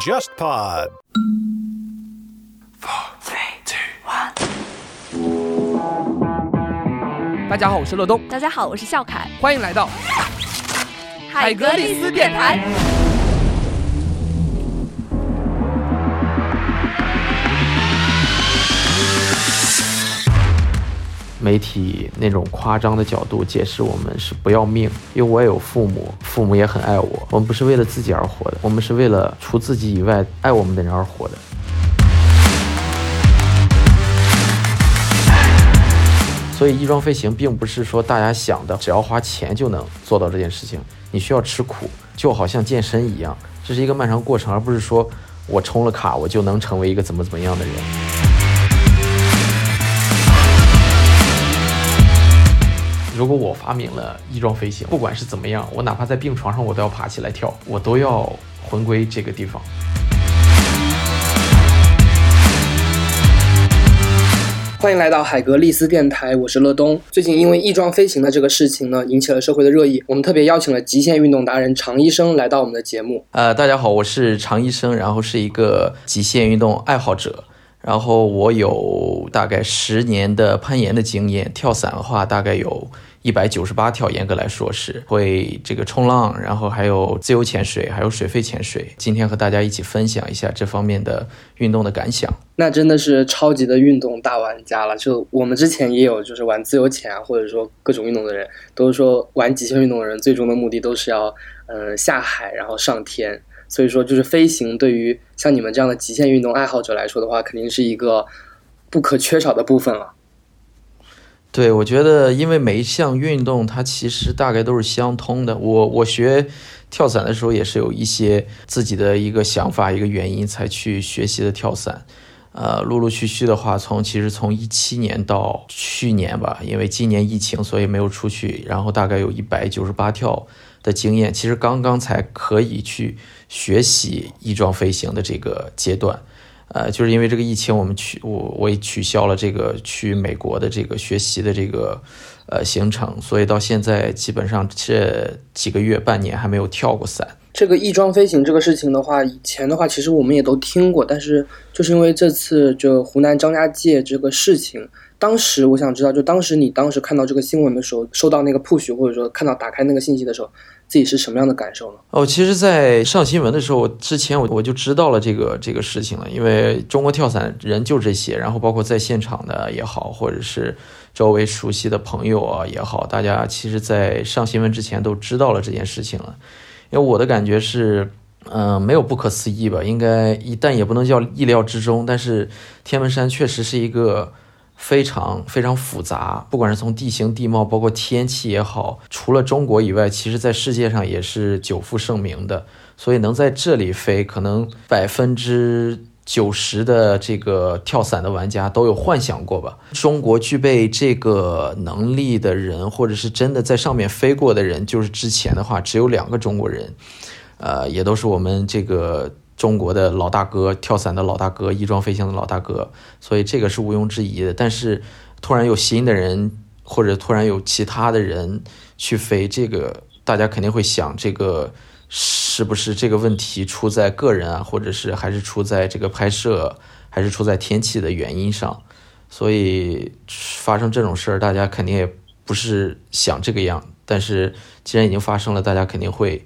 JustPod。大家好，我是乐东，大家好，我是笑凯，欢迎来到海格力斯电台。媒体那种夸张的角度解释我们是不要命，因为我也有父母，父母也很爱我。我们不是为了自己而活的，我们是为了除自己以外爱我们的人而活的。所以翼装飞行并不是说大家想的只要花钱就能做到这件事情，你需要吃苦，就好像健身一样，这是一个漫长过程，而不是说我充了卡我就能成为一个怎么怎么样的人。如果我发明了翼装飞行，不管是怎么样，我哪怕在病床上，我都要爬起来跳，我都要魂归这个地方。欢迎来到海格力斯电台，我是乐东。最近因为翼装飞行的这个事情呢，引起了社会的热议，我们特别邀请了极限运动达人常医生来到我们的节目。呃，大家好，我是常医生，然后是一个极限运动爱好者。然后我有大概十年的攀岩的经验，跳伞的话大概有一百九十八跳，严格来说是会这个冲浪，然后还有自由潜水，还有水肺潜水。今天和大家一起分享一下这方面的运动的感想。那真的是超级的运动大玩家了。就我们之前也有就是玩自由潜啊，或者说各种运动的人，都是说玩极限运动的人最终的目的都是要嗯下海，然后上天。所以说，就是飞行对于像你们这样的极限运动爱好者来说的话，肯定是一个不可缺少的部分了。对，我觉得，因为每一项运动它其实大概都是相通的。我我学跳伞的时候也是有一些自己的一个想法、一个原因才去学习的跳伞。呃，陆陆续续的话，从其实从一七年到去年吧，因为今年疫情，所以没有出去。然后大概有一百九十八跳。的经验其实刚刚才可以去学习翼装飞行的这个阶段，呃，就是因为这个疫情，我们取我我也取消了这个去美国的这个学习的这个呃行程，所以到现在基本上这几个月半年还没有跳过伞。这个翼装飞行这个事情的话，以前的话其实我们也都听过，但是就是因为这次就湖南张家界这个事情。当时我想知道，就当时你当时看到这个新闻的时候，收到那个 push，或者说看到打开那个信息的时候，自己是什么样的感受呢？哦，其实，在上新闻的时候，之前我我就知道了这个这个事情了，因为中国跳伞人就这些，然后包括在现场的也好，或者是周围熟悉的朋友啊也好，大家其实，在上新闻之前都知道了这件事情了。因为我的感觉是，嗯，没有不可思议吧，应该一，但也不能叫意料之中。但是天门山确实是一个。非常非常复杂，不管是从地形地貌，包括天气也好，除了中国以外，其实在世界上也是久负盛名的。所以能在这里飞，可能百分之九十的这个跳伞的玩家都有幻想过吧。中国具备这个能力的人，或者是真的在上面飞过的人，就是之前的话只有两个中国人，呃，也都是我们这个。中国的老大哥，跳伞的老大哥，翼装飞行的老大哥，所以这个是毋庸置疑的。但是，突然有新的人，或者突然有其他的人去飞，这个大家肯定会想，这个是不是这个问题出在个人啊，或者是还是出在这个拍摄，还是出在天气的原因上？所以发生这种事儿，大家肯定也不是想这个样。但是既然已经发生了，大家肯定会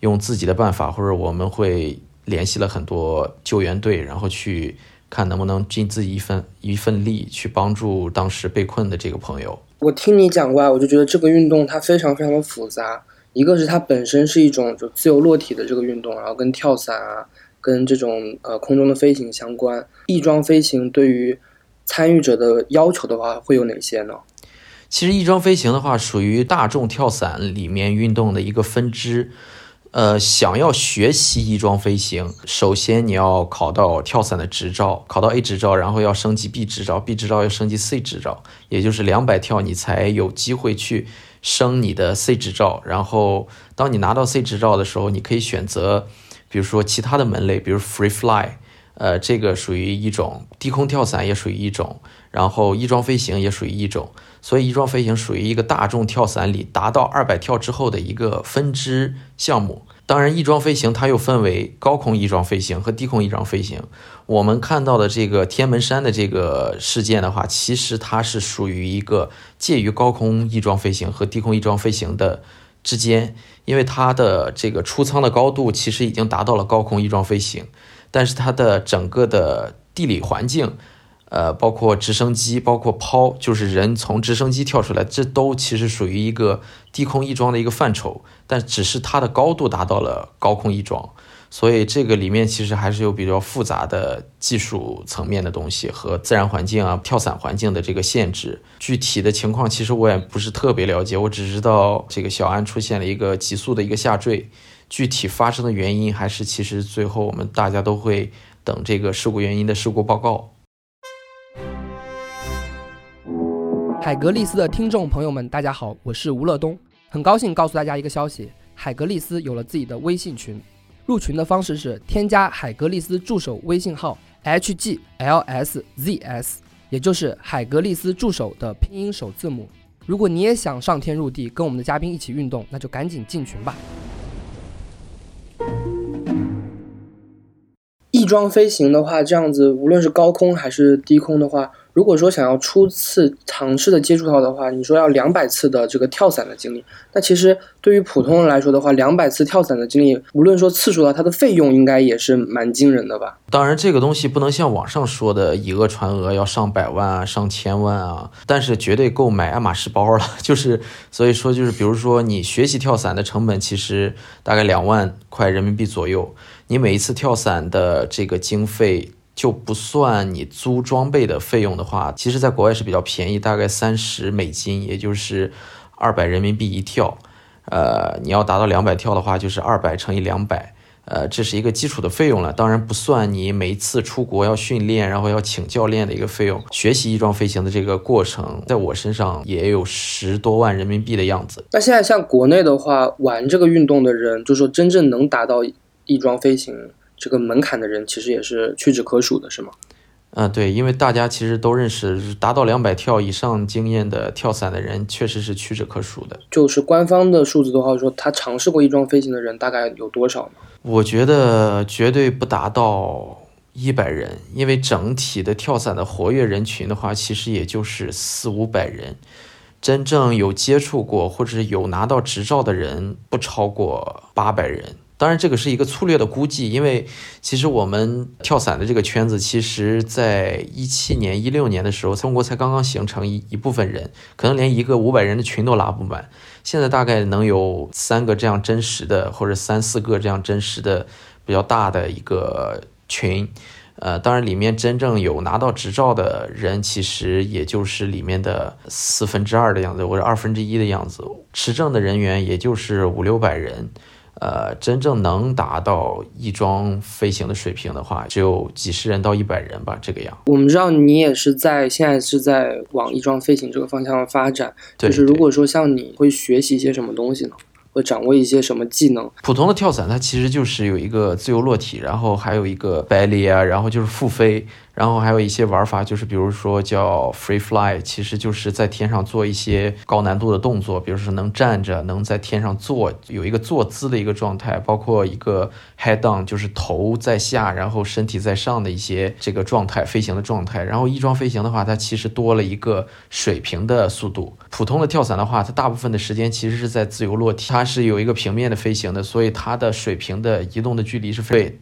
用自己的办法，或者我们会。联系了很多救援队，然后去看能不能尽自己一份一份力去帮助当时被困的这个朋友。我听你讲过来，我就觉得这个运动它非常非常的复杂。一个是它本身是一种就自由落体的这个运动，然后跟跳伞啊，跟这种呃空中的飞行相关。翼装飞行对于参与者的要求的话，会有哪些呢？其实翼装飞行的话，属于大众跳伞里面运动的一个分支。呃，想要学习翼装飞行，首先你要考到跳伞的执照，考到 A 执照，然后要升级 B 执照，B 执照要升级 C 执照，也就是两百跳你才有机会去升你的 C 执照。然后，当你拿到 C 执照的时候，你可以选择，比如说其他的门类，比如 Free Fly，呃，这个属于一种低空跳伞，也属于一种，然后翼装飞行也属于一种。所以翼装飞行属于一个大众跳伞里达到二百跳之后的一个分支项目。当然，翼装飞行它又分为高空翼装飞行和低空翼装飞行。我们看到的这个天门山的这个事件的话，其实它是属于一个介于高空翼装飞行和低空翼装飞行的之间，因为它的这个出舱的高度其实已经达到了高空翼装飞行，但是它的整个的地理环境。呃，包括直升机，包括抛，就是人从直升机跳出来，这都其实属于一个低空翼装的一个范畴，但只是它的高度达到了高空翼装，所以这个里面其实还是有比较复杂的技术层面的东西和自然环境啊、跳伞环境的这个限制。具体的情况其实我也不是特别了解，我只知道这个小安出现了一个急速的一个下坠，具体发生的原因还是其实最后我们大家都会等这个事故原因的事故报告。海格力斯的听众朋友们，大家好，我是吴乐东，很高兴告诉大家一个消息：海格力斯有了自己的微信群。入群的方式是添加海格力斯助手微信号 hglszs，也就是海格力斯助手的拼音首字母。如果你也想上天入地，跟我们的嘉宾一起运动，那就赶紧进群吧。翼装飞行的话，这样子无论是高空还是低空的话。如果说想要初次尝试的接触到的话，你说要两百次的这个跳伞的经历，那其实对于普通人来说的话，两百次跳伞的经历，无论说次数的话，它的费用应该也是蛮惊人的吧？当然，这个东西不能像网上说的以讹传讹，要上百万啊，上千万啊，但是绝对够买爱马仕包了。就是所以说，就是比如说你学习跳伞的成本其实大概两万块人民币左右，你每一次跳伞的这个经费。就不算你租装备的费用的话，其实在国外是比较便宜，大概三十美金，也就是二百人民币一跳。呃，你要达到两百跳的话，就是二百乘以两百，呃，这是一个基础的费用了。当然不算你每一次出国要训练，然后要请教练的一个费用。学习翼装飞行的这个过程，在我身上也有十多万人民币的样子。那现在像国内的话，玩这个运动的人，就是说真正能达到翼装飞行。这个门槛的人其实也是屈指可数的，是吗？嗯，对，因为大家其实都认识，达到两百跳以上经验的跳伞的人，确实是屈指可数的。就是官方的数字的话，说他尝试过翼装飞行的人大概有多少呢？我觉得绝对不达到一百人，因为整体的跳伞的活跃人群的话，其实也就是四五百人，真正有接触过或者有拿到执照的人不超过八百人。当然，这个是一个粗略的估计，因为其实我们跳伞的这个圈子，其实在一七年、一六年的时候，中国才刚刚形成一一部分人，可能连一个五百人的群都拉不满。现在大概能有三个这样真实的，或者三四个这样真实的比较大的一个群。呃，当然里面真正有拿到执照的人，其实也就是里面的四分之二的样子，或者二分之一的样子。持证的人员也就是五六百人。呃，真正能达到翼装飞行的水平的话，只有几十人到一百人吧，这个样。我们知道你也是在现在是在往翼装飞行这个方向发展，就是如果说像你会学习一些什么东西呢？会掌握一些什么技能？普通的跳伞它其实就是有一个自由落体，然后还有一个百里啊，然后就是复飞。然后还有一些玩法，就是比如说叫 free fly，其实就是在天上做一些高难度的动作，比如说能站着，能在天上坐，有一个坐姿的一个状态，包括一个 head down，就是头在下，然后身体在上的一些这个状态，飞行的状态。然后翼装飞行的话，它其实多了一个水平的速度。普通的跳伞的话，它大部分的时间其实是在自由落体，它是有一个平面的飞行的，所以它的水平的移动的距离是非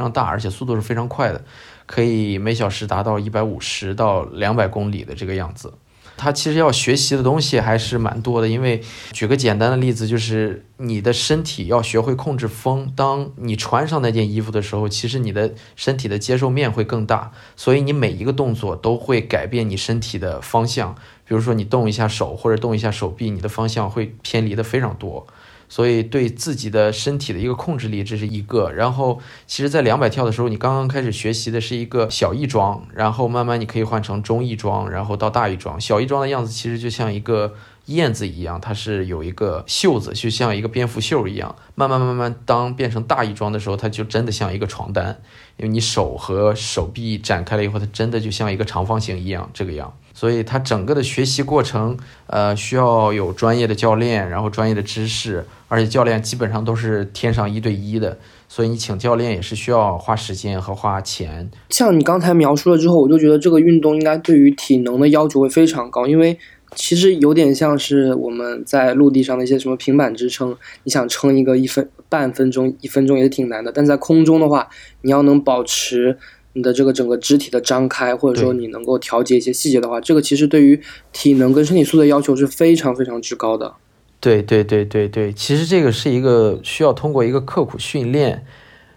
常大，而且速度是非常快的。可以每小时达到一百五十到两百公里的这个样子，它其实要学习的东西还是蛮多的。因为举个简单的例子，就是你的身体要学会控制风。当你穿上那件衣服的时候，其实你的身体的接受面会更大，所以你每一个动作都会改变你身体的方向。比如说你动一下手或者动一下手臂，你的方向会偏离的非常多。所以对自己的身体的一个控制力，这是一个。然后，其实，在两百跳的时候，你刚刚开始学习的是一个小翼装，然后慢慢你可以换成中翼装，然后到大翼装。小翼装的样子其实就像一个燕子一样，它是有一个袖子，就像一个蝙蝠袖一样。慢慢慢慢，当变成大翼装的时候，它就真的像一个床单，因为你手和手臂展开了以后，它真的就像一个长方形一样这个样。所以它整个的学习过程，呃，需要有专业的教练，然后专业的知识，而且教练基本上都是天上一对一的。所以你请教练也是需要花时间和花钱。像你刚才描述了之后，我就觉得这个运动应该对于体能的要求会非常高，因为其实有点像是我们在陆地上的一些什么平板支撑，你想撑一个一分半分钟、一分钟也挺难的。但在空中的话，你要能保持你的这个整个肢体的张开，或者说你能够调节一些细节的话，这个其实对于体能跟身体素的要求是非常非常之高的。对对对对对，其实这个是一个需要通过一个刻苦训练，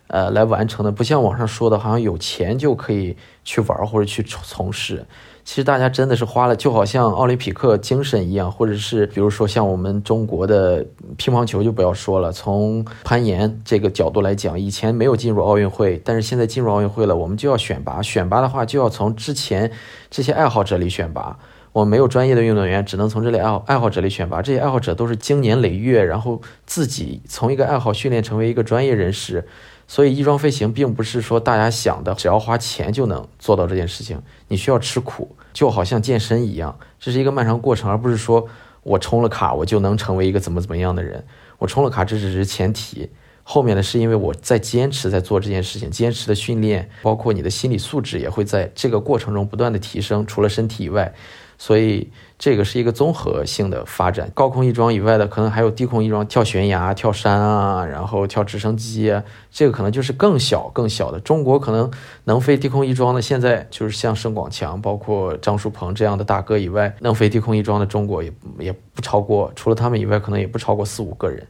呃，来完成的，不像网上说的，好像有钱就可以去玩或者去从事。其实大家真的是花了，就好像奥林匹克精神一样，或者是比如说像我们中国的乒乓球就不要说了，从攀岩这个角度来讲，以前没有进入奥运会，但是现在进入奥运会了，我们就要选拔，选拔的话就要从之前这些爱好者里选拔。我们没有专业的运动员，只能从这类爱好爱好者里选拔。这些爱好者都是经年累月，然后自己从一个爱好训练成为一个专业人士。所以，翼装飞行并不是说大家想的，只要花钱就能做到这件事情。你需要吃苦，就好像健身一样，这是一个漫长过程，而不是说我充了卡我就能成为一个怎么怎么样的人。我充了卡这只是前提，后面的是因为我在坚持在做这件事情，坚持的训练，包括你的心理素质也会在这个过程中不断的提升。除了身体以外。所以这个是一个综合性的发展，高空翼装以外的，可能还有低空翼装，跳悬崖、跳山啊，然后跳直升机啊，这个可能就是更小、更小的。中国可能能飞低空翼装的，现在就是像盛广强、包括张树鹏这样的大哥以外，能飞低空翼装的中国也也不超过，除了他们以外，可能也不超过四五个人，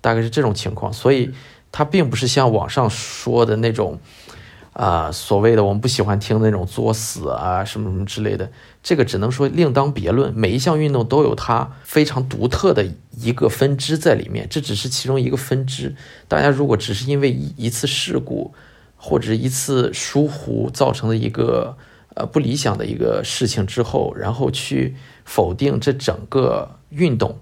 大概是这种情况。所以它并不是像网上说的那种。啊，所谓的我们不喜欢听那种作死啊，什么什么之类的，这个只能说另当别论。每一项运动都有它非常独特的一个分支在里面，这只是其中一个分支。大家如果只是因为一一次事故或者一次疏忽造成的一个呃不理想的一个事情之后，然后去否定这整个运动，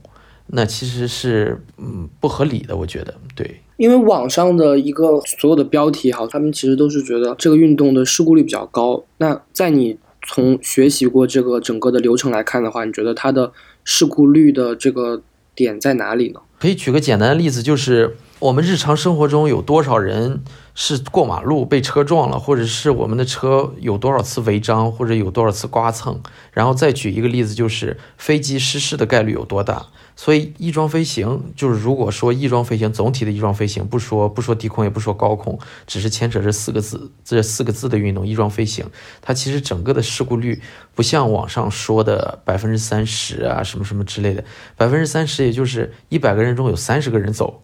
那其实是嗯不合理的。我觉得对。因为网上的一个所有的标题哈，他们其实都是觉得这个运动的事故率比较高。那在你从学习过这个整个的流程来看的话，你觉得它的事故率的这个点在哪里呢？可以举个简单的例子，就是我们日常生活中有多少人是过马路被车撞了，或者是我们的车有多少次违章，或者有多少次刮蹭。然后再举一个例子，就是飞机失事的概率有多大。所以翼装飞行就是，如果说翼装飞行总体的翼装飞行，不说不说低空，也不说高空，只是牵扯这四个字，这四个字的运动，翼装飞行，它其实整个的事故率不像网上说的百分之三十啊，什么什么之类的，百分之三十也就是一百个人中有三十个人走，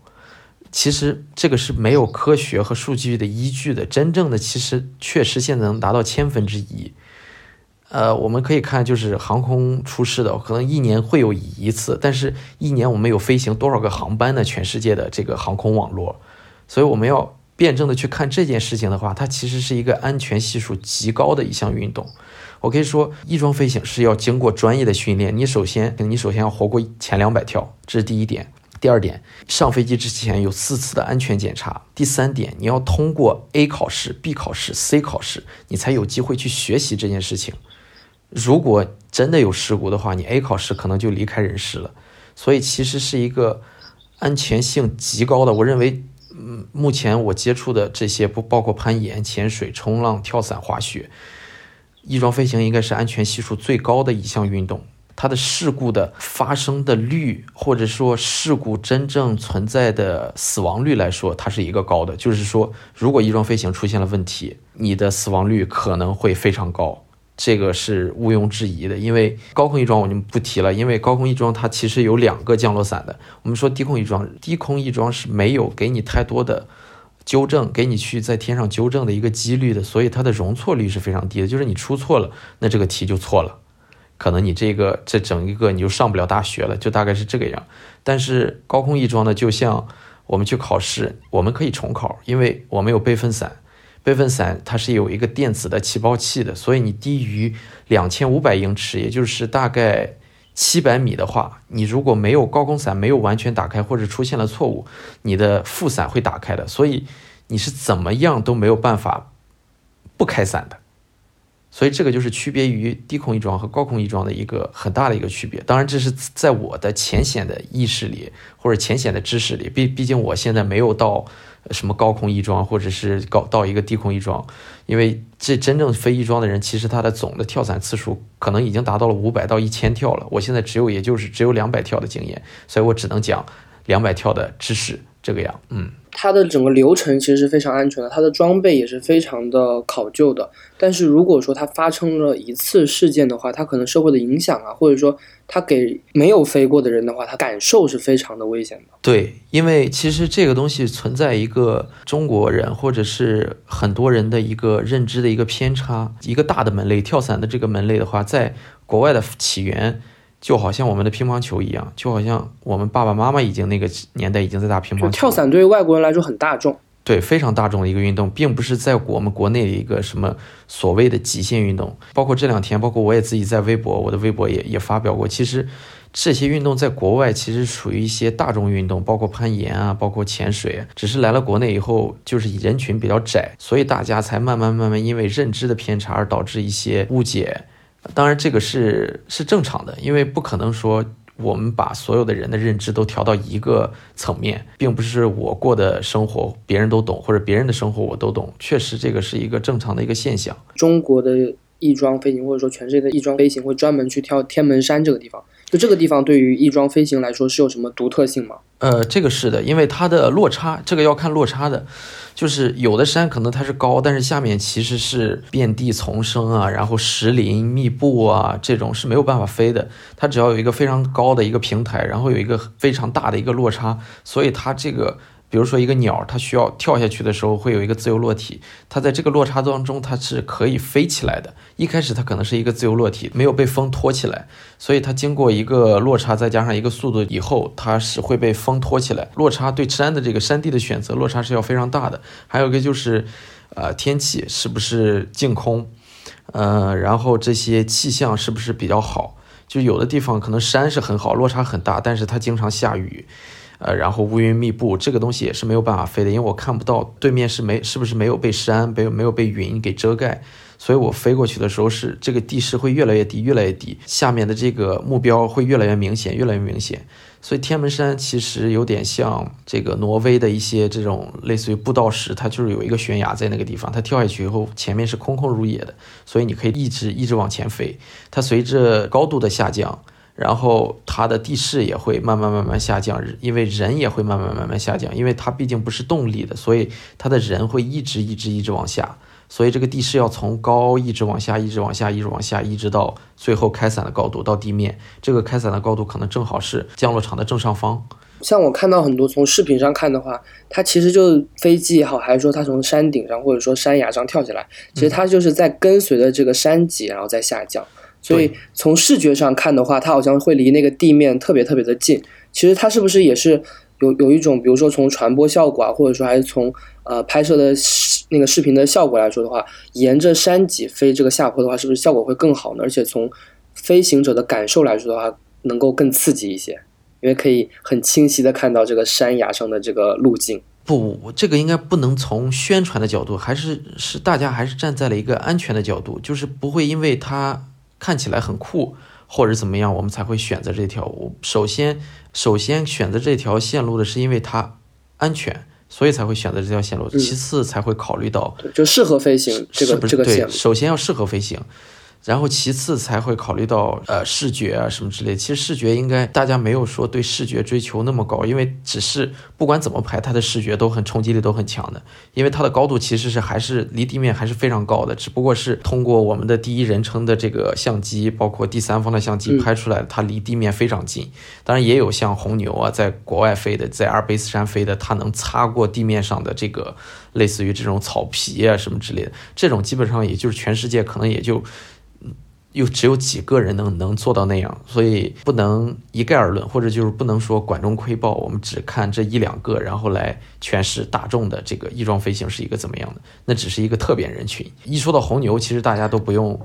其实这个是没有科学和数据的依据的，真正的其实确实现在能达到千分之一。呃，我们可以看，就是航空出事的，可能一年会有一次，但是一年我们有飞行多少个航班呢？全世界的这个航空网络，所以我们要辩证的去看这件事情的话，它其实是一个安全系数极高的一项运动。我可以说，翼装飞行是要经过专业的训练。你首先，你首先要活过前两百跳，这是第一点。第二点，上飞机之前有四次的安全检查。第三点，你要通过 A 考试、B 考试、C 考试，你才有机会去学习这件事情。如果真的有事故的话，你 A 考试可能就离开人世了。所以其实是一个安全性极高的。我认为，嗯，目前我接触的这些不包括攀岩、潜水、冲浪、跳伞、滑雪，翼装飞行应该是安全系数最高的一项运动。它的事故的发生的率，或者说事故真正存在的死亡率来说，它是一个高的。就是说，如果翼装飞行出现了问题，你的死亡率可能会非常高。这个是毋庸置疑的，因为高空翼装我就不提了，因为高空翼装它其实有两个降落伞的。我们说低空翼装，低空翼装是没有给你太多的纠正，给你去在天上纠正的一个几率的，所以它的容错率是非常低的。就是你出错了，那这个题就错了，可能你这个这整一个你就上不了大学了，就大概是这个样。但是高空翼装呢，就像我们去考试，我们可以重考，因为我们有备份伞。备份伞它是有一个电子的起爆器的，所以你低于两千五百英尺，也就是大概七百米的话，你如果没有高空伞没有完全打开，或者出现了错误，你的副伞会打开的，所以你是怎么样都没有办法不开伞的。所以这个就是区别于低空翼装和高空翼装的一个很大的一个区别。当然，这是在我的浅显的意识里或者浅显的知识里，毕毕竟我现在没有到什么高空翼装，或者是高到一个低空翼装。因为这真正飞翼装的人，其实他的总的跳伞次数可能已经达到了五百到一千跳了。我现在只有也就是只有两百跳的经验，所以我只能讲两百跳的知识这个样。嗯。它的整个流程其实是非常安全的，它的装备也是非常的考究的。但是如果说它发生了一次事件的话，它可能社会的影响啊，或者说它给没有飞过的人的话，他感受是非常的危险的。对，因为其实这个东西存在一个中国人或者是很多人的一个认知的一个偏差。一个大的门类，跳伞的这个门类的话，在国外的起源。就好像我们的乒乓球一样，就好像我们爸爸妈妈已经那个年代已经在打乒乓球。跳伞对于外国人来说很大众，对，非常大众的一个运动，并不是在我们国内的一个什么所谓的极限运动。包括这两天，包括我也自己在微博，我的微博也也发表过。其实这些运动在国外其实属于一些大众运动，包括攀岩啊，包括潜水，只是来了国内以后，就是人群比较窄，所以大家才慢慢慢慢因为认知的偏差而导致一些误解。当然，这个是是正常的，因为不可能说我们把所有的人的认知都调到一个层面，并不是我过的生活别人都懂，或者别人的生活我都懂。确实，这个是一个正常的一个现象。中国的翼装飞行，或者说全世界的翼装飞行，会专门去跳天门山这个地方。就这个地方对于翼装飞行来说是有什么独特性吗？呃，这个是的，因为它的落差，这个要看落差的。就是有的山可能它是高，但是下面其实是遍地丛生啊，然后石林密布啊，这种是没有办法飞的。它只要有一个非常高的一个平台，然后有一个非常大的一个落差，所以它这个。比如说一个鸟，它需要跳下去的时候会有一个自由落体，它在这个落差当中它是可以飞起来的。一开始它可能是一个自由落体，没有被风托起来，所以它经过一个落差再加上一个速度以后，它是会被风托起来。落差对山的这个山地的选择，落差是要非常大的。还有一个就是，呃，天气是不是净空，呃，然后这些气象是不是比较好？就有的地方可能山是很好，落差很大，但是它经常下雨。呃，然后乌云密布，这个东西也是没有办法飞的，因为我看不到对面是没是不是没有被山被没有被云给遮盖，所以我飞过去的时候是这个地势会越来越低，越来越低，下面的这个目标会越来越明显，越来越明显。所以天门山其实有点像这个挪威的一些这种类似于步道石，它就是有一个悬崖在那个地方，它跳下去以后前面是空空如也的，所以你可以一直一直往前飞，它随着高度的下降。然后它的地势也会慢慢慢慢下降，因为人也会慢慢慢慢下降，因为它毕竟不是动力的，所以它的人会一直一直一直往下，所以这个地势要从高一直往下，一直往下，一直往下，一直到最后开伞的高度到地面。这个开伞的高度可能正好是降落场的正上方。像我看到很多从视频上看的话，它其实就飞机也好，还是说它从山顶上或者说山崖上跳下来，其实它就是在跟随着这个山脊，然后再下降。所以从视觉上看的话，它好像会离那个地面特别特别的近。其实它是不是也是有有一种，比如说从传播效果啊，或者说还是从呃拍摄的那个视频的效果来说的话，沿着山脊飞这个下坡的话，是不是效果会更好呢？而且从飞行者的感受来说的话，能够更刺激一些，因为可以很清晰的看到这个山崖上的这个路径。不，这个应该不能从宣传的角度，还是是大家还是站在了一个安全的角度，就是不会因为它。看起来很酷，或者怎么样，我们才会选择这条。我首先首先选择这条线路的是因为它安全，所以才会选择这条线路。其次才会考虑到就适合飞行这个这个线路。首先要适合飞行。然后其次才会考虑到呃视觉啊什么之类。其实视觉应该大家没有说对视觉追求那么高，因为只是不管怎么拍，它的视觉都很冲击力都很强的。因为它的高度其实是还是离地面还是非常高的，只不过是通过我们的第一人称的这个相机，包括第三方的相机拍出来，它离地面非常近。当然也有像红牛啊，在国外飞的，在阿尔卑斯山飞的，它能擦过地面上的这个类似于这种草皮啊什么之类的。这种基本上也就是全世界可能也就。又只有几个人能能做到那样，所以不能一概而论，或者就是不能说管中窥豹，我们只看这一两个，然后来诠释大众的这个翼装飞行是一个怎么样的，那只是一个特别人群。一说到红牛，其实大家都不用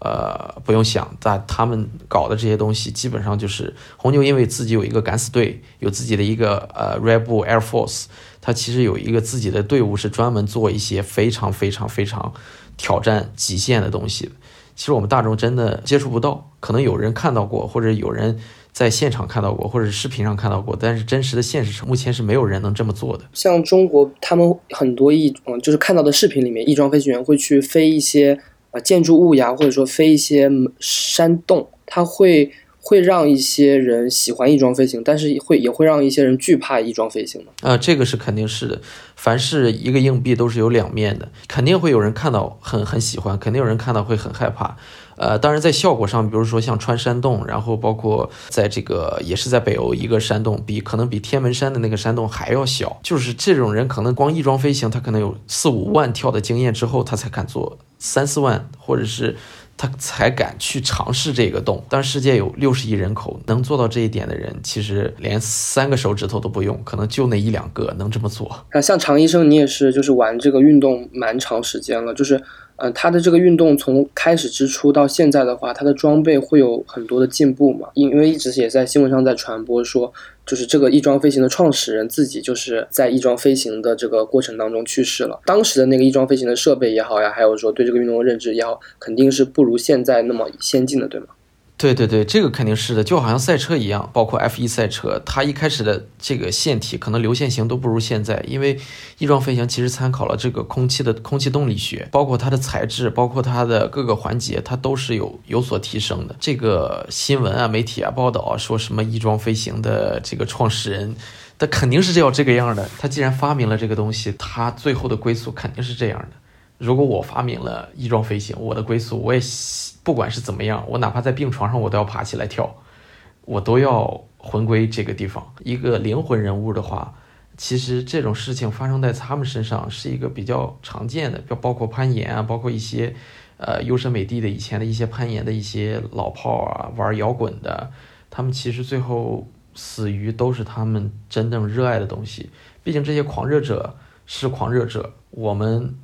呃，不用想，但他们搞的这些东西基本上就是红牛，因为自己有一个敢死队，有自己的一个呃 Red Bull Air Force，它其实有一个自己的队伍，是专门做一些非常非常非常挑战极限的东西。其实我们大众真的接触不到，可能有人看到过，或者有人在现场看到过，或者视频上看到过，但是真实的现实目前是没有人能这么做的。像中国，他们很多翼，嗯，就是看到的视频里面，翼装飞行员会去飞一些。呃，建筑物呀，或者说飞一些山洞，他会会让一些人喜欢翼装飞行，但是会也会让一些人惧怕翼装飞行的。啊，这个是肯定是的。凡是一个硬币都是有两面的，肯定会有人看到很很喜欢，肯定有人看到会很害怕。呃，当然在效果上，比如说像穿山洞，然后包括在这个也是在北欧一个山洞，比可能比天门山的那个山洞还要小。就是这种人可能光翼装飞行，他可能有四五万跳的经验之后，他才敢做三四万，或者是他才敢去尝试这个洞。但世界有六十亿人口，能做到这一点的人，其实连三个手指头都不用，可能就那一两个能这么做。那，像常医生，你也是就是玩这个运动蛮长时间了，就是。嗯，他的这个运动从开始之初到现在的话，他的装备会有很多的进步嘛？因因为一直也在新闻上在传播说，就是这个翼装飞行的创始人自己就是在翼装飞行的这个过程当中去世了。当时的那个翼装飞行的设备也好呀，还有说对这个运动的认知也好，肯定是不如现在那么先进的，对吗？对对对，这个肯定是的，就好像赛车一样，包括 F1 赛车，它一开始的这个线体可能流线型都不如现在，因为翼装飞行其实参考了这个空气的空气动力学，包括它的材质，包括它的各个环节，它都是有有所提升的。这个新闻啊、媒体啊报道啊，说什么翼装飞行的这个创始人，他肯定是要这个样的。他既然发明了这个东西，他最后的归宿肯定是这样的。如果我发明了翼装飞行，我的归宿我也。不管是怎么样，我哪怕在病床上，我都要爬起来跳，我都要魂归这个地方。一个灵魂人物的话，其实这种事情发生在他们身上是一个比较常见的，就包括攀岩啊，包括一些呃优胜美地的以前的一些攀岩的一些老炮啊，玩摇滚的，他们其实最后死于都是他们真正热爱的东西。毕竟这些狂热者是狂热者，我们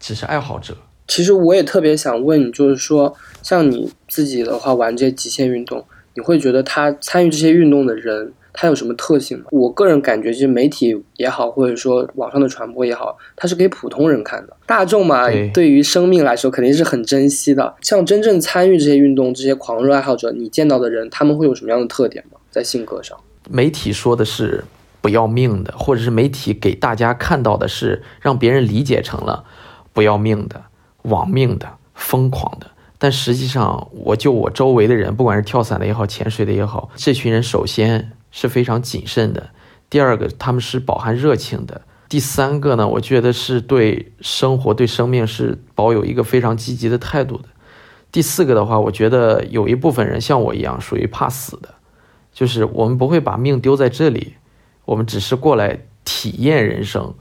只是爱好者。其实我也特别想问你，就是说，像你自己的话，玩这些极限运动，你会觉得他参与这些运动的人，他有什么特性吗？我个人感觉，其实媒体也好，或者说网上的传播也好，它是给普通人看的。大众嘛，对于生命来说，肯定是很珍惜的。像真正参与这些运动、这些狂热爱好者，你见到的人，他们会有什么样的特点吗？在性格上，媒体说的是不要命的，或者是媒体给大家看到的是让别人理解成了不要命的。亡命的、疯狂的，但实际上，我就我周围的人，不管是跳伞的也好，潜水的也好，这群人首先是非常谨慎的，第二个他们是饱含热情的，第三个呢，我觉得是对生活、对生命是保有一个非常积极的态度的。第四个的话，我觉得有一部分人像我一样，属于怕死的，就是我们不会把命丢在这里，我们只是过来体验人生。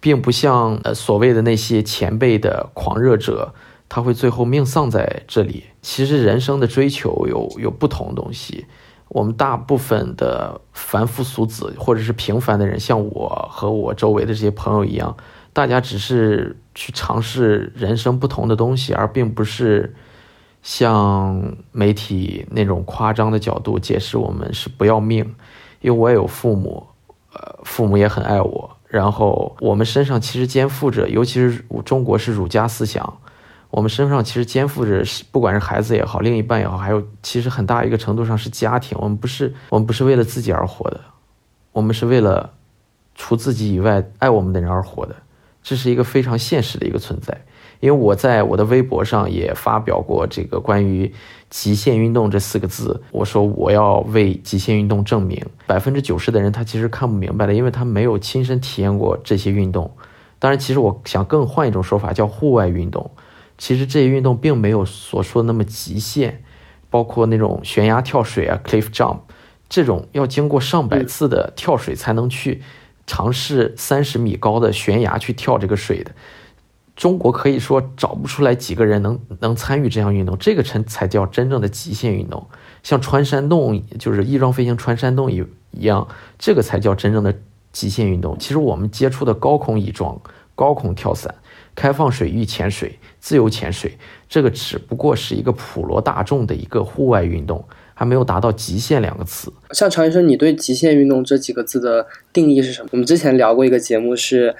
并不像呃所谓的那些前辈的狂热者，他会最后命丧在这里。其实人生的追求有有不同的东西。我们大部分的凡夫俗子或者是平凡的人，像我和我周围的这些朋友一样，大家只是去尝试人生不同的东西，而并不是像媒体那种夸张的角度解释我们是不要命。因为我也有父母，呃，父母也很爱我。然后我们身上其实肩负着，尤其是中国是儒家思想，我们身上其实肩负着，不管是孩子也好，另一半也好，还有其实很大一个程度上是家庭。我们不是我们不是为了自己而活的，我们是为了除自己以外爱我们的人而活的，这是一个非常现实的一个存在。因为我在我的微博上也发表过这个关于。极限运动这四个字，我说我要为极限运动证明。百分之九十的人他其实看不明白的，因为他没有亲身体验过这些运动。当然，其实我想更换一种说法，叫户外运动。其实这些运动并没有所说的那么极限，包括那种悬崖跳水啊，cliff jump，这种要经过上百次的跳水才能去尝试三十米高的悬崖去跳这个水的。中国可以说找不出来几个人能能参与这项运动，这个才才叫真正的极限运动。像穿山洞，就是翼装飞行穿山洞一一样，这个才叫真正的极限运动。其实我们接触的高空翼装、高空跳伞，开放水域潜水、自由潜水，这个只不过是一个普罗大众的一个户外运动，还没有达到极限两个词。像常医生，你对极限运动这几个字的定义是什么？我们之前聊过一个节目是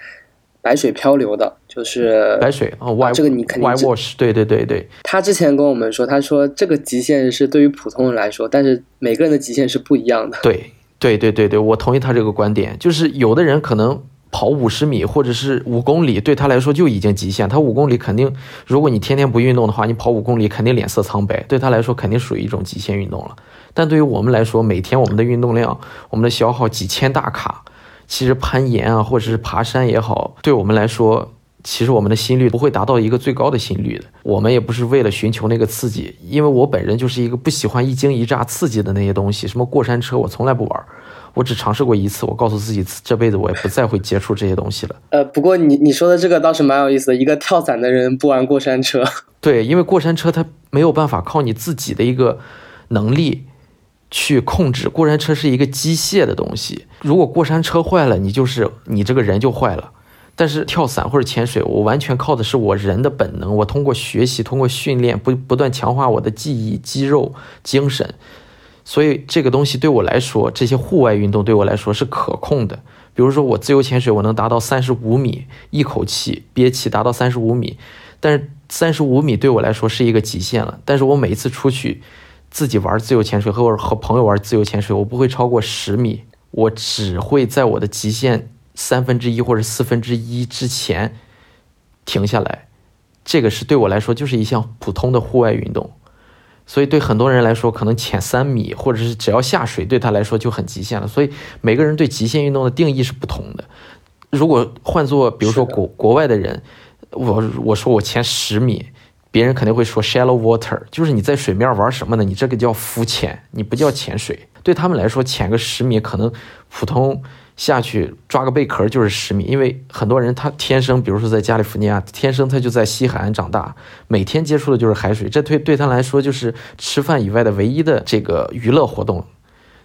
白水漂流的，就是白水啊，Y 这个你肯定 Y 知 wash，对对对对，他之前跟我们说，他说这个极限是对于普通人来说，但是每个人的极限是不一样的。对对对对对，我同意他这个观点，就是有的人可能跑五十米或者是五公里，对他来说就已经极限。他五公里肯定，如果你天天不运动的话，你跑五公里肯定脸色苍白，对他来说肯定属于一种极限运动了。但对于我们来说，每天我们的运动量，我们的消耗几千大卡，其实攀岩啊，或者是爬山也好，对我们来说。其实我们的心率不会达到一个最高的心率的，我们也不是为了寻求那个刺激，因为我本人就是一个不喜欢一惊一乍刺激的那些东西，什么过山车我从来不玩，我只尝试过一次，我告诉自己这辈子我也不再会接触这些东西了。呃，不过你你说的这个倒是蛮有意思，一个跳伞的人不玩过山车，对，因为过山车它没有办法靠你自己的一个能力去控制，过山车是一个机械的东西，如果过山车坏了，你就是你这个人就坏了。但是跳伞或者潜水，我完全靠的是我人的本能。我通过学习，通过训练，不不断强化我的记忆、肌肉、精神。所以这个东西对我来说，这些户外运动对我来说是可控的。比如说我自由潜水，我能达到三十五米，一口气憋气达到三十五米。但是三十五米对我来说是一个极限了。但是我每一次出去自己玩自由潜水，和我和朋友玩自由潜水，我不会超过十米，我只会在我的极限。三分之一或者四分之一之前停下来，这个是对我来说就是一项普通的户外运动，所以对很多人来说，可能潜三米或者是只要下水对他来说就很极限了。所以每个人对极限运动的定义是不同的。如果换做比如说国国外的人，我我说我潜十米，别人肯定会说 shallow water，就是你在水面玩什么呢？你这个叫浮潜，你不叫潜水。对他们来说，潜个十米可能普通。下去抓个贝壳就是十米，因为很多人他天生，比如说在加利福尼亚，天生他就在西海岸长大，每天接触的就是海水，这对对他来说就是吃饭以外的唯一的这个娱乐活动。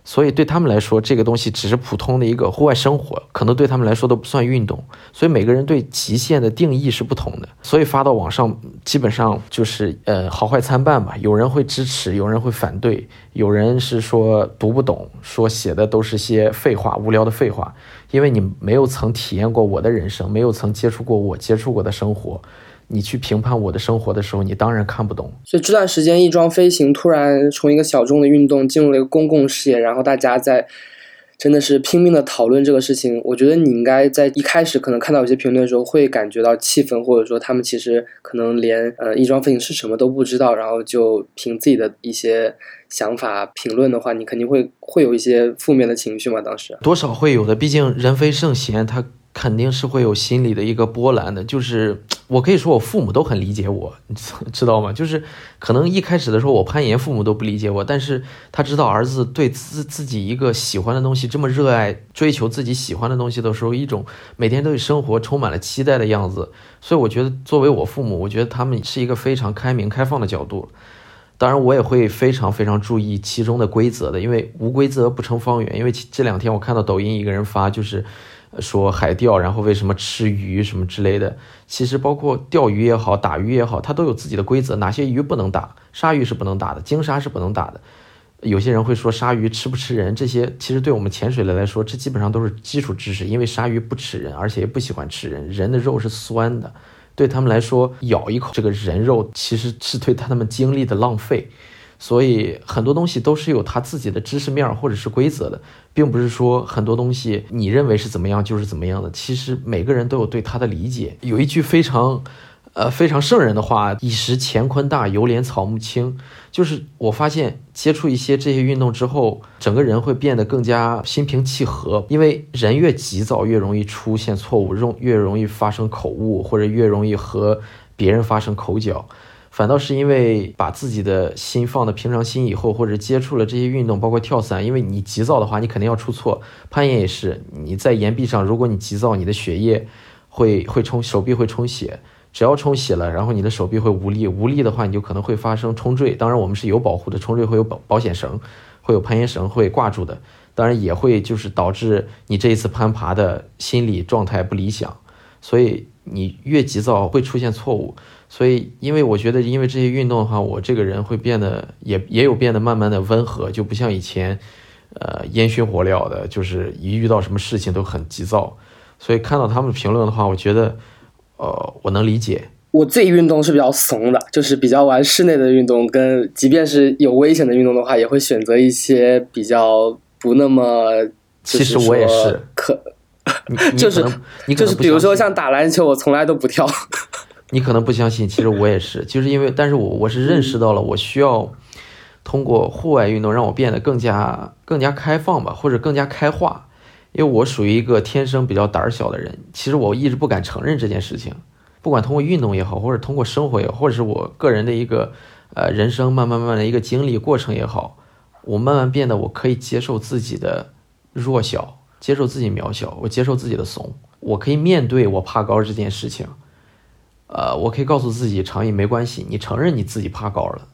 所以对他们来说，这个东西只是普通的一个户外生活，可能对他们来说都不算运动。所以每个人对极限的定义是不同的。所以发到网上，基本上就是呃好坏参半吧。有人会支持，有人会反对，有人是说读不懂，说写的都是些废话、无聊的废话。因为你没有曾体验过我的人生，没有曾接触过我接触过的生活。你去评判我的生活的时候，你当然看不懂。所以这段时间，翼装飞行突然从一个小众的运动进入了一个公共视野，然后大家在真的是拼命的讨论这个事情。我觉得你应该在一开始可能看到有些评论的时候，会感觉到气愤，或者说他们其实可能连呃翼装飞行是什么都不知道，然后就凭自己的一些想法评论的话，你肯定会会有一些负面的情绪嘛？当时多少会有的，毕竟人非圣贤，他。肯定是会有心理的一个波澜的，就是我可以说我父母都很理解我，你知道吗？就是可能一开始的时候我攀岩，父母都不理解我，但是他知道儿子对自自己一个喜欢的东西这么热爱，追求自己喜欢的东西的时候，一种每天对生活充满了期待的样子，所以我觉得作为我父母，我觉得他们是一个非常开明开放的角度。当然，我也会非常非常注意其中的规则的，因为无规则不成方圆。因为这两天我看到抖音一个人发，就是。说海钓，然后为什么吃鱼什么之类的？其实包括钓鱼也好，打鱼也好，它都有自己的规则。哪些鱼不能打？鲨鱼是不能打的，鲸鲨是不能打的。有些人会说鲨鱼吃不吃人？这些其实对我们潜水的来说，这基本上都是基础知识。因为鲨鱼不吃人，而且也不喜欢吃人。人的肉是酸的，对他们来说，咬一口这个人肉其实是对他们精力的浪费。所以很多东西都是有他自己的知识面或者是规则的，并不是说很多东西你认为是怎么样就是怎么样的。其实每个人都有对他的理解。有一句非常，呃非常圣人的话：“以时乾坤大，犹怜草木青。”就是我发现接触一些这些运动之后，整个人会变得更加心平气和。因为人越急躁，越容易出现错误，容越容易发生口误，或者越容易和别人发生口角。反倒是因为把自己的心放的平常心以后，或者接触了这些运动，包括跳伞，因为你急躁的话，你肯定要出错。攀岩也是，你在岩壁上，如果你急躁，你的血液会会冲手臂会充血，只要充血了，然后你的手臂会无力，无力的话，你就可能会发生冲坠。当然，我们是有保护的，冲坠会有保保险绳，会有攀岩绳会挂住的。当然，也会就是导致你这一次攀爬的心理状态不理想。所以。你越急躁会出现错误。所以，因为我觉得，因为这些运动的话，我这个人会变得也也有变得慢慢的温和，就不像以前，呃，烟熏火燎的，就是一遇到什么事情都很急躁。所以看到他们评论的话，我觉得，呃，我能理解。我自己运动是比较怂的，就是比较玩室内的运动，跟即便是有危险的运动的话，也会选择一些比较不那么。其实我也是。可，就是就是比如说像打篮球，我从来都不跳。你可能不相信，其实我也是，就是因为，但是我我是认识到了，我需要通过户外运动让我变得更加更加开放吧，或者更加开化，因为我属于一个天生比较胆小的人，其实我一直不敢承认这件事情。不管通过运动也好，或者通过生活也好，或者是我个人的一个呃人生慢慢慢慢的一个经历过程也好，我慢慢变得我可以接受自己的弱小，接受自己渺小，我接受自己的怂，我可以面对我怕高这件事情。呃，我可以告诉自己，长椅没关系，你承认你自己怕高了，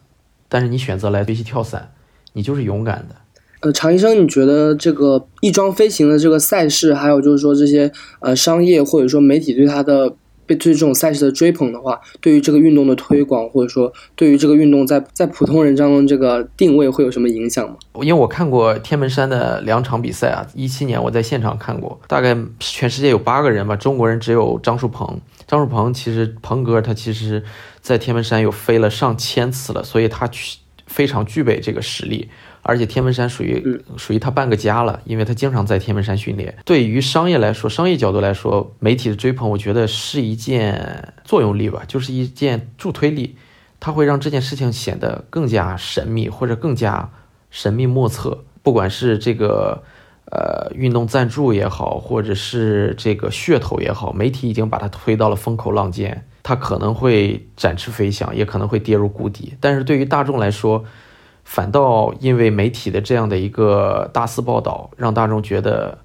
但是你选择来学习跳伞，你就是勇敢的。呃，常医生，你觉得这个翼装飞行的这个赛事，还有就是说这些呃商业或者说媒体对它的。对这种赛事的追捧的话，对于这个运动的推广，或者说对于这个运动在在普通人当中这个定位会有什么影响吗？因为我看过天门山的两场比赛啊，一七年我在现场看过，大概全世界有八个人吧，中国人只有张树鹏。张树鹏其实鹏哥他其实，在天门山有飞了上千次了，所以他去非常具备这个实力。而且天门山属于属于他半个家了，因为他经常在天门山训练。对于商业来说，商业角度来说，媒体的追捧，我觉得是一件作用力吧，就是一件助推力，它会让这件事情显得更加神秘或者更加神秘莫测。不管是这个呃运动赞助也好，或者是这个噱头也好，媒体已经把它推到了风口浪尖，它可能会展翅飞翔，也可能会跌入谷底。但是对于大众来说，反倒因为媒体的这样的一个大肆报道，让大众觉得，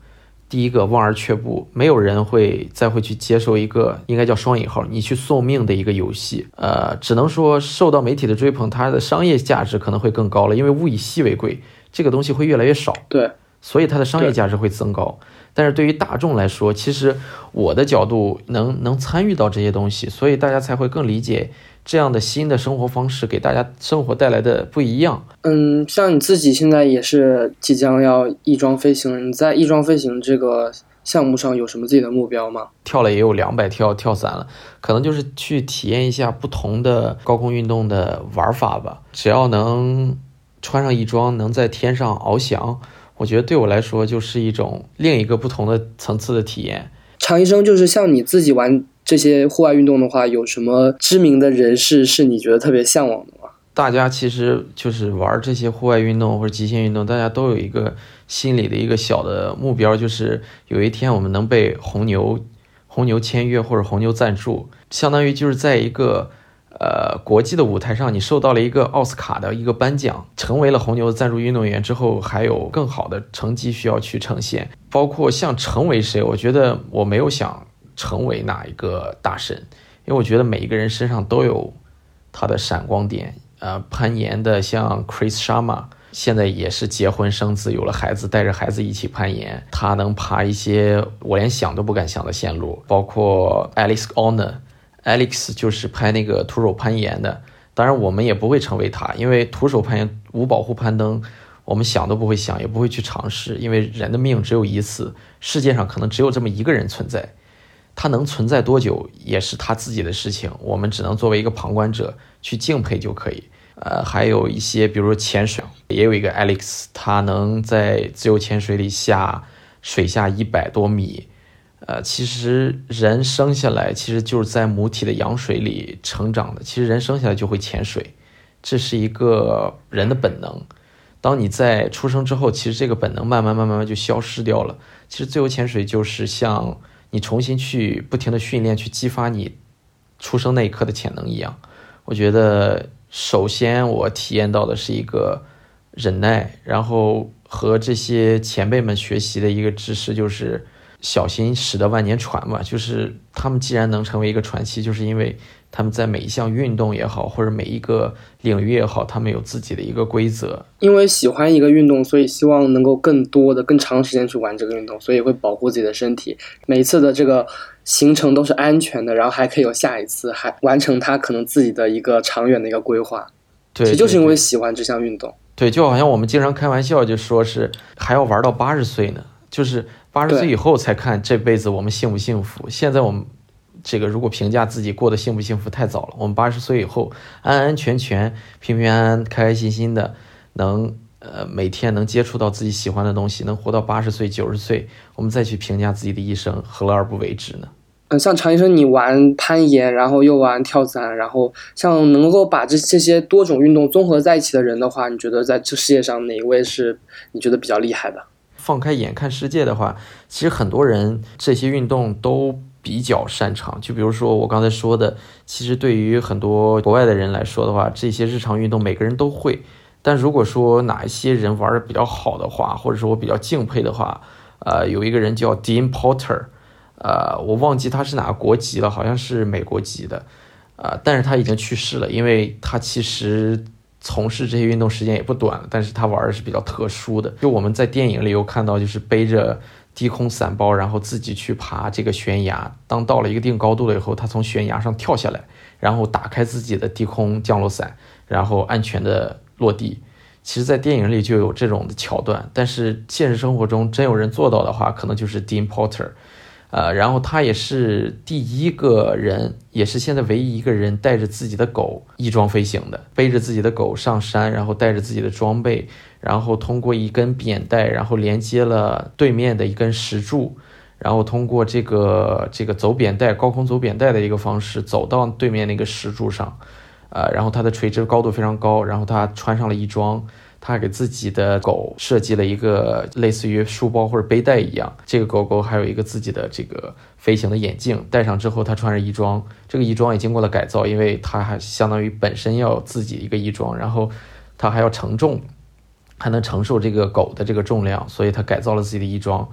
第一个望而却步，没有人会再会去接受一个应该叫双引号你去送命的一个游戏。呃，只能说受到媒体的追捧，它的商业价值可能会更高了，因为物以稀为贵，这个东西会越来越少。对，所以它的商业价值会增高。但是对于大众来说，其实我的角度能能参与到这些东西，所以大家才会更理解。这样的新的生活方式给大家生活带来的不一样。嗯，像你自己现在也是即将要翼装飞行，你在翼装飞行这个项目上有什么自己的目标吗？跳了也有两百跳跳伞了，可能就是去体验一下不同的高空运动的玩法吧。只要能穿上翼装，能在天上翱翔，我觉得对我来说就是一种另一个不同的层次的体验。常医生，就是像你自己玩。这些户外运动的话，有什么知名的人士是你觉得特别向往的吗？大家其实就是玩这些户外运动或者极限运动，大家都有一个心里的一个小的目标，就是有一天我们能被红牛红牛签约或者红牛赞助，相当于就是在一个呃国际的舞台上，你受到了一个奥斯卡的一个颁奖，成为了红牛的赞助运动员之后，还有更好的成绩需要去呈现，包括像成为谁，我觉得我没有想。成为哪一个大神？因为我觉得每一个人身上都有他的闪光点。呃，攀岩的像 Chris Sharma，现在也是结婚生子，有了孩子，带着孩子一起攀岩。他能爬一些我连想都不敢想的线路，包括 Alex Alex 就是拍那个徒手攀岩的。当然，我们也不会成为他，因为徒手攀岩无保护攀登，我们想都不会想，也不会去尝试，因为人的命只有一次，世界上可能只有这么一个人存在。他能存在多久也是他自己的事情，我们只能作为一个旁观者去敬佩就可以。呃，还有一些，比如说潜水，也有一个 Alex，他能在自由潜水里下水下一百多米。呃，其实人生下来其实就是在母体的羊水里成长的，其实人生下来就会潜水，这是一个人的本能。当你在出生之后，其实这个本能慢慢慢慢慢就消失掉了。其实自由潜水就是像。你重新去不停的训练，去激发你出生那一刻的潜能一样。我觉得，首先我体验到的是一个忍耐，然后和这些前辈们学习的一个知识，就是小心驶得万年船嘛。就是他们既然能成为一个传奇，就是因为。他们在每一项运动也好，或者每一个领域也好，他们有自己的一个规则。因为喜欢一个运动，所以希望能够更多的、更长时间去玩这个运动，所以会保护自己的身体。每次的这个行程都是安全的，然后还可以有下一次，还完成他可能自己的一个长远的一个规划。对，其实就是因为喜欢这项运动。对，就好像我们经常开玩笑，就说是还要玩到八十岁呢，就是八十岁以后才看这辈子我们幸不幸福。现在我们这个如果评价自己过得幸不幸福太早了，我们八十岁以后安安全全、平平安安、开开心心的，能呃每天能接触到自己喜欢的东西，能活到八十岁、九十岁，我们再去评价自己的一生，何乐而不为之呢？嗯，像常医生，你玩攀岩，然后又玩跳伞，然后像能够把这这些多种运动综合在一起的人的话，你觉得在这世界上哪一位是你觉得比较厉害的？放开眼看世界的话，其实很多人这些运动都比较擅长。就比如说我刚才说的，其实对于很多国外的人来说的话，这些日常运动每个人都会。但如果说哪一些人玩的比较好的话，或者说我比较敬佩的话，呃，有一个人叫 Dean Porter，呃，我忘记他是哪个国籍了，好像是美国籍的，呃，但是他已经去世了，因为他其实从事这些运动时间也不短了，但是他玩的是比较特殊的。就我们在电影里有看到，就是背着低空伞包，然后自己去爬这个悬崖。当到了一个定高度了以后，他从悬崖上跳下来，然后打开自己的低空降落伞，然后安全的落地。其实，在电影里就有这种的桥段，但是现实生活中真有人做到的话，可能就是 Dean Porter。呃，然后他也是第一个人，也是现在唯一一个人带着自己的狗翼装飞行的，背着自己的狗上山，然后带着自己的装备，然后通过一根扁带，然后连接了对面的一根石柱，然后通过这个这个走扁带、高空走扁带的一个方式走到对面那个石柱上，呃，然后它的垂直高度非常高，然后他穿上了翼装。他给自己的狗设计了一个类似于书包或者背带一样，这个狗狗还有一个自己的这个飞行的眼镜，戴上之后，它穿着衣装，这个衣装也经过了改造，因为它还相当于本身要有自己一个衣装，然后它还要承重，还能承受这个狗的这个重量，所以它改造了自己的衣装，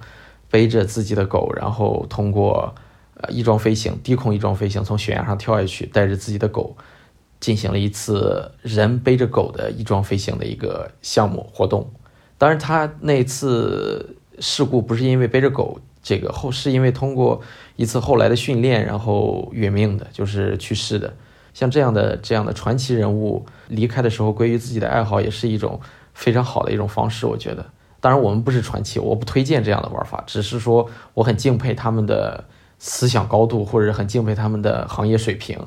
背着自己的狗，然后通过呃翼装飞行、低空翼装飞行，从悬崖上跳下去，带着自己的狗。进行了一次人背着狗的翼装飞行的一个项目活动，当然他那次事故不是因为背着狗，这个后是因为通过一次后来的训练，然后殒命的，就是去世的。像这样的这样的传奇人物离开的时候归于自己的爱好，也是一种非常好的一种方式，我觉得。当然我们不是传奇，我不推荐这样的玩法，只是说我很敬佩他们的思想高度，或者很敬佩他们的行业水平。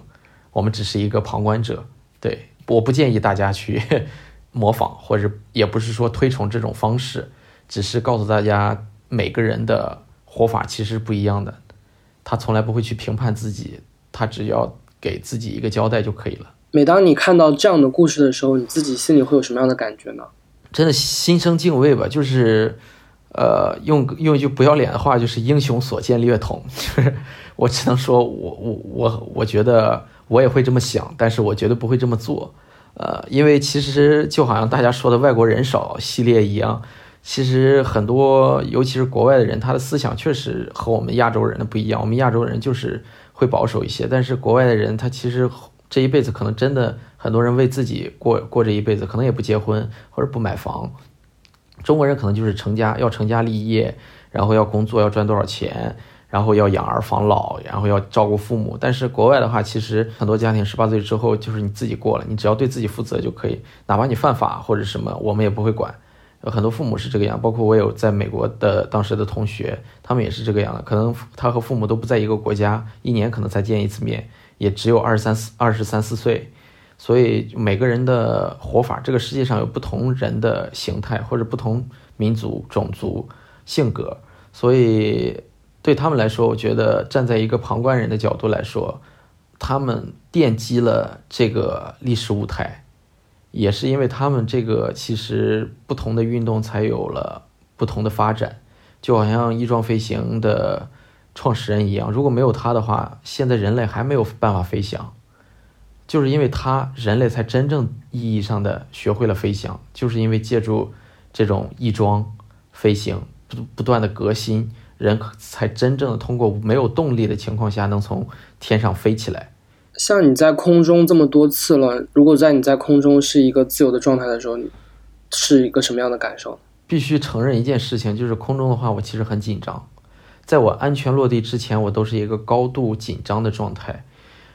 我们只是一个旁观者，对，我不建议大家去 模仿，或者也不是说推崇这种方式，只是告诉大家每个人的活法其实不一样的，他从来不会去评判自己，他只要给自己一个交代就可以了。每当你看到这样的故事的时候，你自己心里会有什么样的感觉呢？真的心生敬畏吧，就是，呃，用用一句不要脸的话，就是英雄所见略同，就是我只能说我我我我觉得。我也会这么想，但是我绝对不会这么做，呃，因为其实就好像大家说的“外国人少”系列一样，其实很多，尤其是国外的人，他的思想确实和我们亚洲人的不一样。我们亚洲人就是会保守一些，但是国外的人，他其实这一辈子可能真的很多人为自己过过这一辈子，可能也不结婚或者不买房。中国人可能就是成家，要成家立业，然后要工作，要赚多少钱。然后要养儿防老，然后要照顾父母。但是国外的话，其实很多家庭十八岁之后就是你自己过了，你只要对自己负责就可以，哪怕你犯法或者什么，我们也不会管。很多父母是这个样，包括我有在美国的当时的同学，他们也是这个样的。可能他和父母都不在一个国家，一年可能才见一次面，也只有二十三四二十三四岁。所以每个人的活法，这个世界上有不同人的形态，或者不同民族、种族、性格，所以。对他们来说，我觉得站在一个旁观人的角度来说，他们奠基了这个历史舞台，也是因为他们这个其实不同的运动才有了不同的发展，就好像翼装飞行的创始人一样，如果没有他的话，现在人类还没有办法飞翔，就是因为他人类才真正意义上的学会了飞翔，就是因为借助这种翼装飞行不不断的革新。人才真正的通过没有动力的情况下，能从天上飞起来。像你在空中这么多次了，如果在你在空中是一个自由的状态的时候，是一个什么样的感受？必须承认一件事情，就是空中的话，我其实很紧张。在我安全落地之前，我都是一个高度紧张的状态。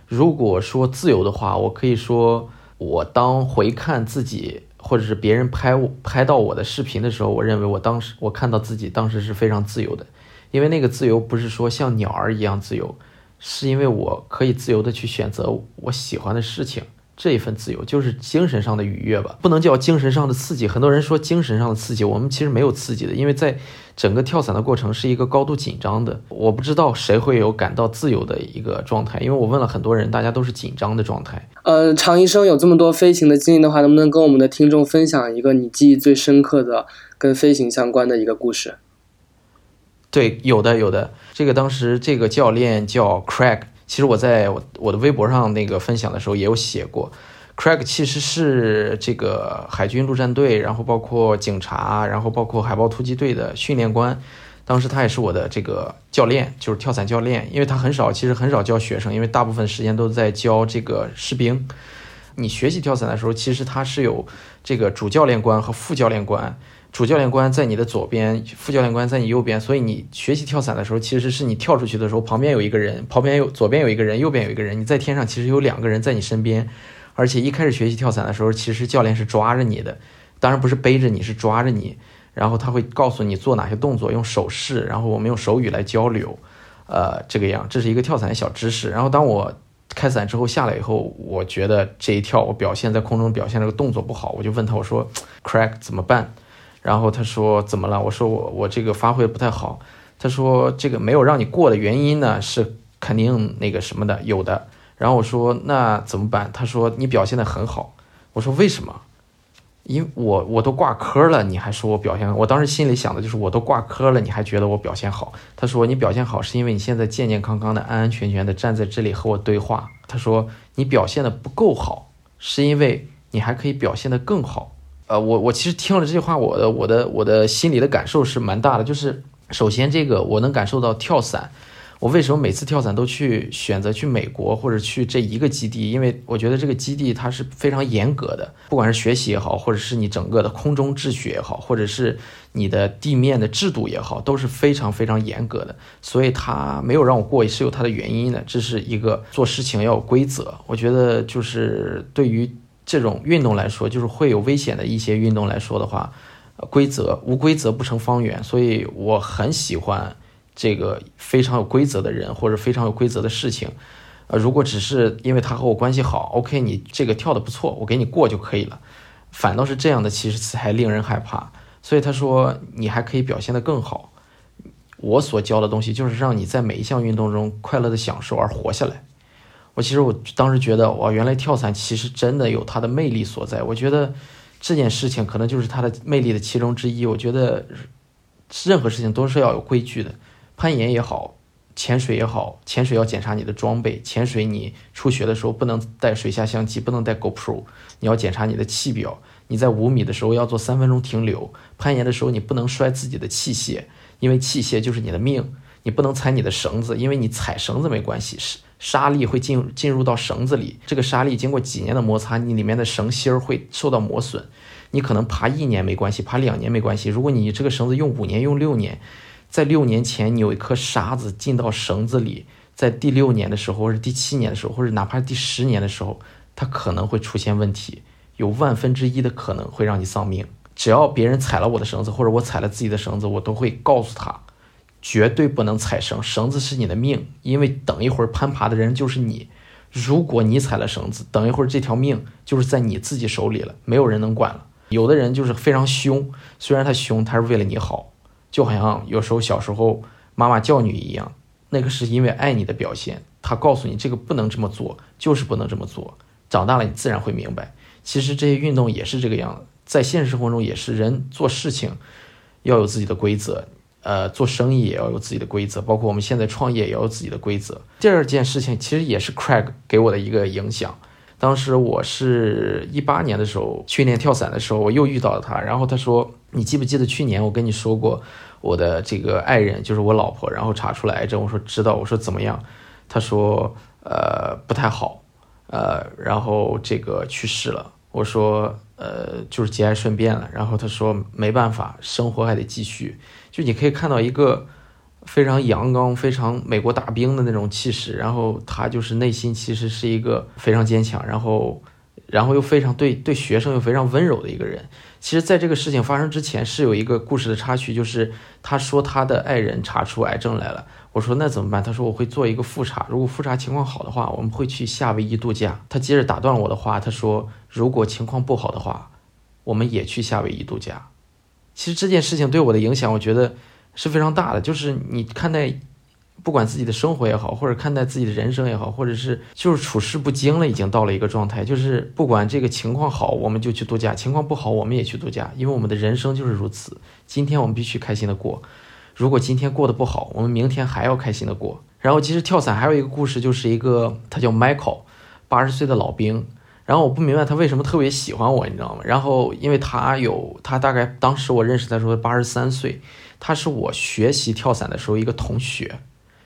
如果说自由的话，我可以说，我当回看自己，或者是别人拍我拍到我的视频的时候，我认为我当时我看到自己当时是非常自由的，因为那个自由不是说像鸟儿一样自由，是因为我可以自由的去选择我喜欢的事情。这一份自由就是精神上的愉悦吧，不能叫精神上的刺激。很多人说精神上的刺激，我们其实没有刺激的，因为在整个跳伞的过程是一个高度紧张的。我不知道谁会有感到自由的一个状态，因为我问了很多人，大家都是紧张的状态。呃，常医生有这么多飞行的经历的话，能不能跟我们的听众分享一个你记忆最深刻的跟飞行相关的一个故事？对，有的，有的。这个当时这个教练叫 Craig。其实我在我的微博上那个分享的时候也有写过，Craig 其实是这个海军陆战队，然后包括警察，然后包括海豹突击队的训练官。当时他也是我的这个教练，就是跳伞教练。因为他很少，其实很少教学生，因为大部分时间都在教这个士兵。你学习跳伞的时候，其实他是有这个主教练官和副教练官。主教练官在你的左边，副教练官在你右边，所以你学习跳伞的时候，其实是你跳出去的时候，旁边有一个人，旁边有左边有一个人，右边有一个人，你在天上其实有两个人在你身边，而且一开始学习跳伞的时候，其实教练是抓着你的，当然不是背着你，是抓着你，然后他会告诉你做哪些动作，用手势，然后我们用手语来交流，呃，这个样，这是一个跳伞小知识。然后当我开伞之后下来以后，我觉得这一跳我表现在空中表现这个动作不好，我就问他，我说，Crack 怎么办？然后他说怎么了？我说我我这个发挥不太好。他说这个没有让你过的原因呢是肯定那个什么的有的。然后我说那怎么办？他说你表现的很好。我说为什么？因为我我都挂科了，你还说我表现？我当时心里想的就是我都挂科了，你还觉得我表现好？他说你表现好是因为你现在健健康康的、安安全全的站在这里和我对话。他说你表现的不够好，是因为你还可以表现的更好。呃，我我其实听了这句话，我的我的我的心里的感受是蛮大的。就是首先，这个我能感受到跳伞，我为什么每次跳伞都去选择去美国或者去这一个基地？因为我觉得这个基地它是非常严格的，不管是学习也好，或者是你整个的空中秩序也好，或者是你的地面的制度也好，都是非常非常严格的。所以它没有让我过，也是有它的原因的。这是一个做事情要有规则。我觉得就是对于。这种运动来说，就是会有危险的一些运动来说的话，规则无规则不成方圆，所以我很喜欢这个非常有规则的人或者非常有规则的事情。呃，如果只是因为他和我关系好，OK，你这个跳的不错，我给你过就可以了。反倒是这样的，其实才令人害怕。所以他说你还可以表现得更好。我所教的东西就是让你在每一项运动中快乐的享受而活下来。我其实我当时觉得，哇，原来跳伞其实真的有它的魅力所在。我觉得这件事情可能就是它的魅力的其中之一。我觉得任何事情都是要有规矩的，攀岩也好，潜水也好，潜水要检查你的装备。潜水你初学的时候不能带水下相机，不能带 GoPro，你要检查你的气表。你在五米的时候要做三分钟停留。攀岩的时候你不能摔自己的器械，因为器械就是你的命。你不能踩你的绳子，因为你踩绳子没关系，是。沙粒会进进入到绳子里，这个沙粒经过几年的摩擦，你里面的绳芯儿会受到磨损。你可能爬一年没关系，爬两年没关系。如果你这个绳子用五年、用六年，在六年前你有一颗沙子进到绳子里，在第六年的时候，或者第七年的时候，或者哪怕第十年的时候，它可能会出现问题，有万分之一的可能会让你丧命。只要别人踩了我的绳子，或者我踩了自己的绳子，我都会告诉他。绝对不能踩绳，绳子是你的命，因为等一会儿攀爬的人就是你。如果你踩了绳子，等一会儿这条命就是在你自己手里了，没有人能管了。有的人就是非常凶，虽然他凶，他是为了你好，就好像有时候小时候妈妈教你一样，那个是因为爱你的表现。他告诉你这个不能这么做，就是不能这么做。长大了你自然会明白，其实这些运动也是这个样子，在现实生活中也是人做事情要有自己的规则。呃，做生意也要有自己的规则，包括我们现在创业也要有自己的规则。第二件事情其实也是 Craig 给我的一个影响。当时我是一八年的时候训练跳伞的时候，我又遇到了他，然后他说：“你记不记得去年我跟你说过我的这个爱人就是我老婆，然后查出了癌症？”我说：“知道。”我说：“怎么样？”他说：“呃，不太好，呃，然后这个去世了。”我说：“呃，就是节哀顺变了。”然后他说：“没办法，生活还得继续。”就你可以看到一个，非常阳刚、非常美国大兵的那种气势，然后他就是内心其实是一个非常坚强，然后，然后又非常对对学生又非常温柔的一个人。其实，在这个事情发生之前，是有一个故事的插曲，就是他说他的爱人查出癌症来了。我说那怎么办？他说我会做一个复查，如果复查情况好的话，我们会去夏威夷度假。他接着打断我的话，他说如果情况不好的话，我们也去夏威夷度假。其实这件事情对我的影响，我觉得是非常大的。就是你看待。不管自己的生活也好，或者看待自己的人生也好，或者是就是处事不惊了，已经到了一个状态，就是不管这个情况好，我们就去度假；情况不好，我们也去度假，因为我们的人生就是如此。今天我们必须开心的过，如果今天过得不好，我们明天还要开心的过。然后其实跳伞还有一个故事，就是一个他叫 Michael，八十岁的老兵。然后我不明白他为什么特别喜欢我，你知道吗？然后因为他有他大概当时我认识他时候八十三岁，他是我学习跳伞的时候一个同学。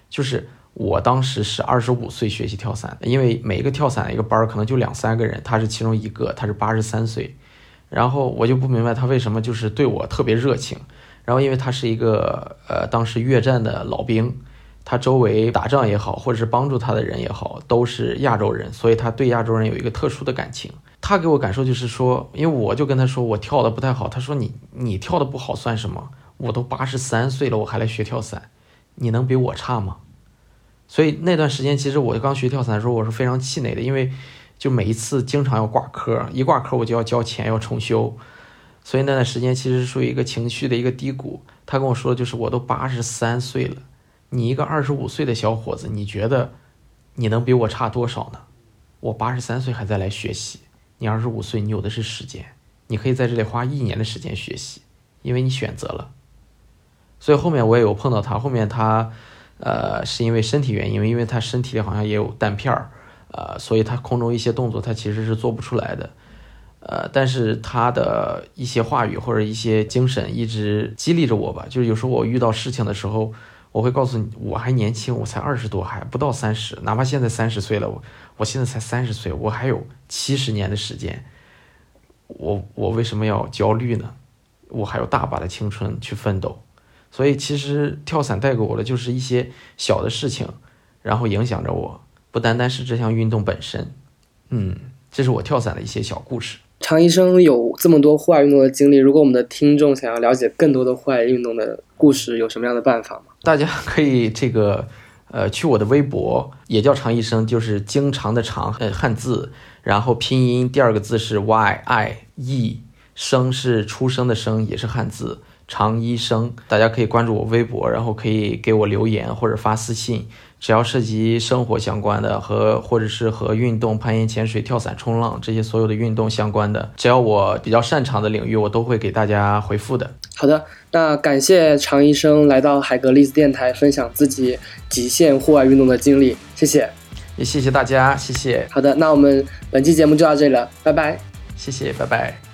就是我当时是二十五岁学习跳伞，因为每一个跳伞一个班可能就两三个人，他是其中一个，他是八十三岁，然后我就不明白他为什么就是对我特别热情，然后因为他是一个呃当时越战的老兵，他周围打仗也好，或者是帮助他的人也好，都是亚洲人，所以他对亚洲人有一个特殊的感情。他给我感受就是说，因为我就跟他说我跳的不太好，他说你你跳的不好算什么？我都八十三岁了，我还来学跳伞。你能比我差吗？所以那段时间，其实我刚学跳伞的时候，我是非常气馁的，因为就每一次经常要挂科，一挂科我就要交钱要重修，所以那段时间其实属于一个情绪的一个低谷。他跟我说的就是，我都八十三岁了，你一个二十五岁的小伙子，你觉得你能比我差多少呢？我八十三岁还在来学习，你二十五岁，你有的是时间，你可以在这里花一年的时间学习，因为你选择了。所以后面我也有碰到他，后面他，呃，是因为身体原因，因为他身体里好像也有弹片儿，呃，所以他空中一些动作他其实是做不出来的，呃，但是他的一些话语或者一些精神一直激励着我吧，就是有时候我遇到事情的时候，我会告诉你，我还年轻，我才二十多，还不到三十，哪怕现在三十岁了，我我现在才三十岁，我还有七十年的时间，我我为什么要焦虑呢？我还有大把的青春去奋斗。所以其实跳伞带给我的就是一些小的事情，然后影响着我，不单单是这项运动本身。嗯，这是我跳伞的一些小故事。常医生有这么多户外运动的经历，如果我们的听众想要了解更多的户外运动的故事，有什么样的办法？大家可以这个呃去我的微博，也叫常医生，就是经常的常，呃汉字，然后拼音第二个字是 y i e，生是出生的生，也是汉字。常医生，大家可以关注我微博，然后可以给我留言或者发私信，只要涉及生活相关的和或者是和运动、攀岩、潜水、跳伞、冲浪这些所有的运动相关的，只要我比较擅长的领域，我都会给大家回复的。好的，那感谢常医生来到海格力斯电台分享自己极限户外运动的经历，谢谢，也谢谢大家，谢谢。好的，那我们本期节目就到这里了，拜拜，谢谢，拜拜。